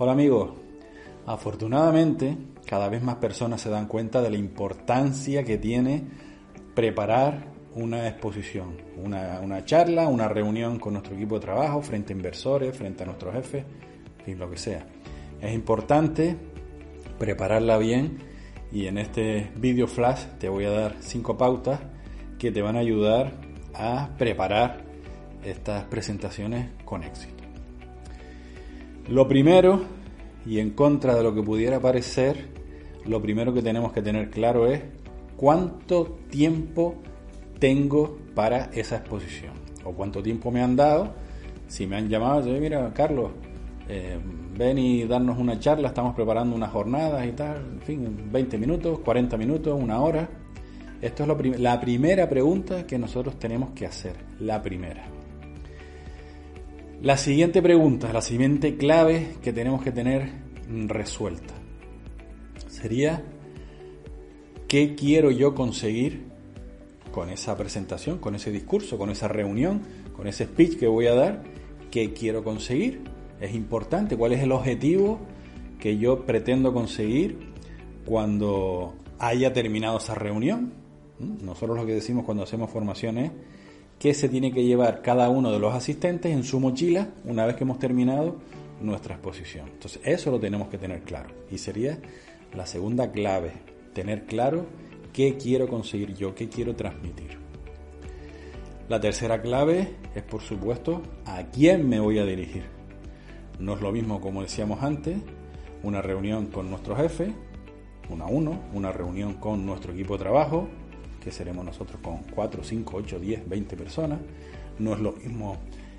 Hola amigos, afortunadamente cada vez más personas se dan cuenta de la importancia que tiene preparar una exposición, una, charla, una reunión con nuestro equipo de trabajo, frente a inversores, frente a nuestros jefes, fin, lo que sea. Es importante prepararla bien y en este video flash te voy a dar cinco pautas que te van a ayudar a preparar estas presentaciones con éxito. Lo primero, y en contra de lo que pudiera parecer, lo primero que tenemos que tener claro es cuánto tiempo tengo para esa exposición o cuánto tiempo me han dado. Si me han llamado, yo, mira, Carlos, eh, ven y darnos una charla, estamos preparando unas jornadas y tal, en fin, 20 minutos, 40 minutos, una hora. Esto es la primera pregunta que nosotros tenemos que hacer, la primera. La siguiente pregunta, la siguiente clave que tenemos que tener resuelta sería ¿qué quiero yo conseguir con esa presentación, con ese discurso, con esa reunión, con ese speech que voy a dar? ¿Qué quiero conseguir? Es importante, ¿cuál es el objetivo que yo pretendo conseguir cuando haya terminado esa reunión? ¿Mm? Nosotros lo que decimos cuando hacemos formaciones qué se tiene que llevar cada uno de los asistentes en su mochila una vez que hemos terminado nuestra exposición. Entonces, eso lo tenemos que tener claro. Y sería la segunda clave, tener claro qué quiero conseguir yo, qué quiero transmitir. La tercera clave es, por supuesto, a quién me voy a dirigir. No es lo mismo, como decíamos antes, una reunión con nuestro jefe, uno a uno, una reunión con nuestro equipo de trabajo, seremos nosotros con 4, 5, 8, 10, 20 personas. No es lo mismo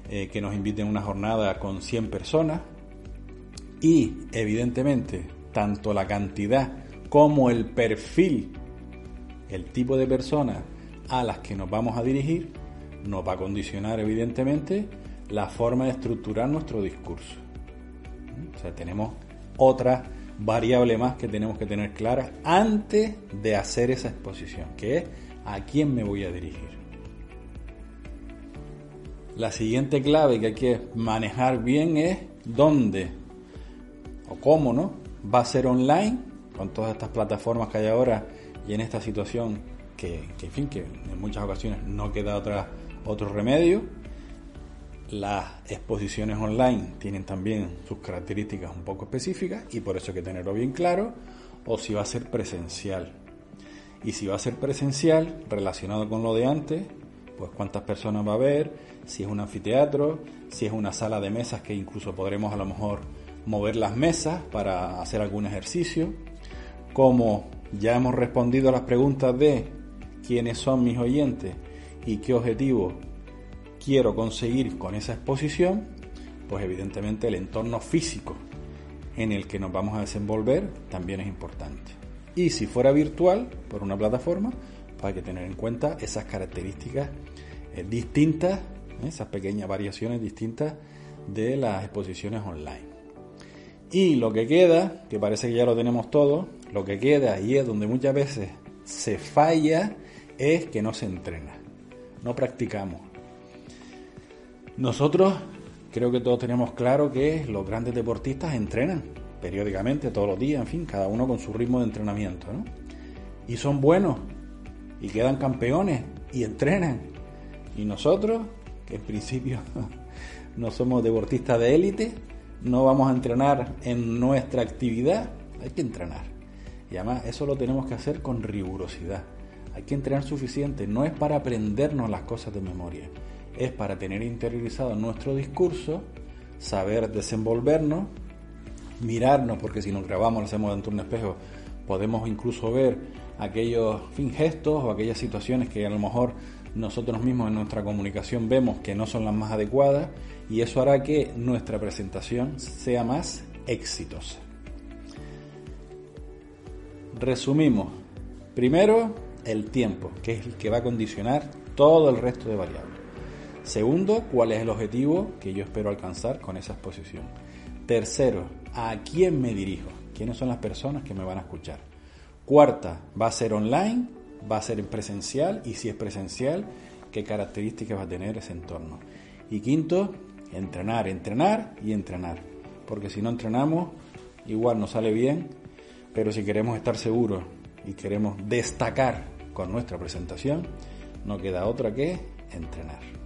eh, que nos inviten a una jornada con 100 personas. Y evidentemente, tanto la cantidad como el perfil, el tipo de personas a las que nos vamos a dirigir, nos va a condicionar evidentemente la forma de estructurar nuestro discurso. O sea, tenemos otra variable más que tenemos que tener clara antes de hacer esa exposición, que es a quién me voy a dirigir. La siguiente clave que hay que manejar bien es dónde o cómo, ¿no? Va a ser online con todas estas plataformas que hay ahora y en esta situación que, que en fin, que en muchas ocasiones no queda otra, otro remedio. Las exposiciones online tienen también sus características un poco específicas y por eso hay que tenerlo bien claro. O si va a ser presencial. Y si va a ser presencial, relacionado con lo de antes, pues cuántas personas va a haber, si es un anfiteatro, si es una sala de mesas que incluso podremos a lo mejor mover las mesas para hacer algún ejercicio. Como ya hemos respondido a las preguntas de quiénes son mis oyentes y qué objetivo quiero conseguir con esa exposición, pues evidentemente el entorno físico en el que nos vamos a desenvolver también es importante. Y si fuera virtual, por una plataforma, pues hay que tener en cuenta esas características eh, distintas, ¿eh? esas pequeñas variaciones distintas de las exposiciones online. Y lo que queda, que parece que ya lo tenemos todo, lo que queda y es donde muchas veces se falla, es que no se entrena, no practicamos. Nosotros creo que todos tenemos claro que los grandes deportistas entrenan periódicamente, todos los días, en fin, cada uno con su ritmo de entrenamiento, ¿no? Y son buenos, y quedan campeones, y entrenan. Y nosotros, que en principio no somos deportistas de élite, no vamos a entrenar en nuestra actividad, hay que entrenar. Y además eso lo tenemos que hacer con rigurosidad. Hay que entrenar suficiente, no es para aprendernos las cosas de memoria, es para tener interiorizado nuestro discurso, saber desenvolvernos, mirarnos, porque si nos grabamos, lo hacemos dentro de un espejo, podemos incluso ver aquellos fin, gestos o aquellas situaciones que a lo mejor nosotros mismos en nuestra comunicación vemos que no son las más adecuadas y eso hará que nuestra presentación sea más exitosa. Resumimos. Primero, el tiempo, que es el que va a condicionar todo el resto de variables. Segundo, cuál es el objetivo que yo espero alcanzar con esa exposición. Tercero, a quién me dirijo, quiénes son las personas que me van a escuchar. Cuarta, va a ser online, va a ser presencial y si es presencial, qué características va a tener ese entorno. Y quinto, entrenar, entrenar y entrenar. Porque si no entrenamos, igual nos sale bien, pero si queremos estar seguros y queremos destacar con nuestra presentación, no queda otra que entrenar.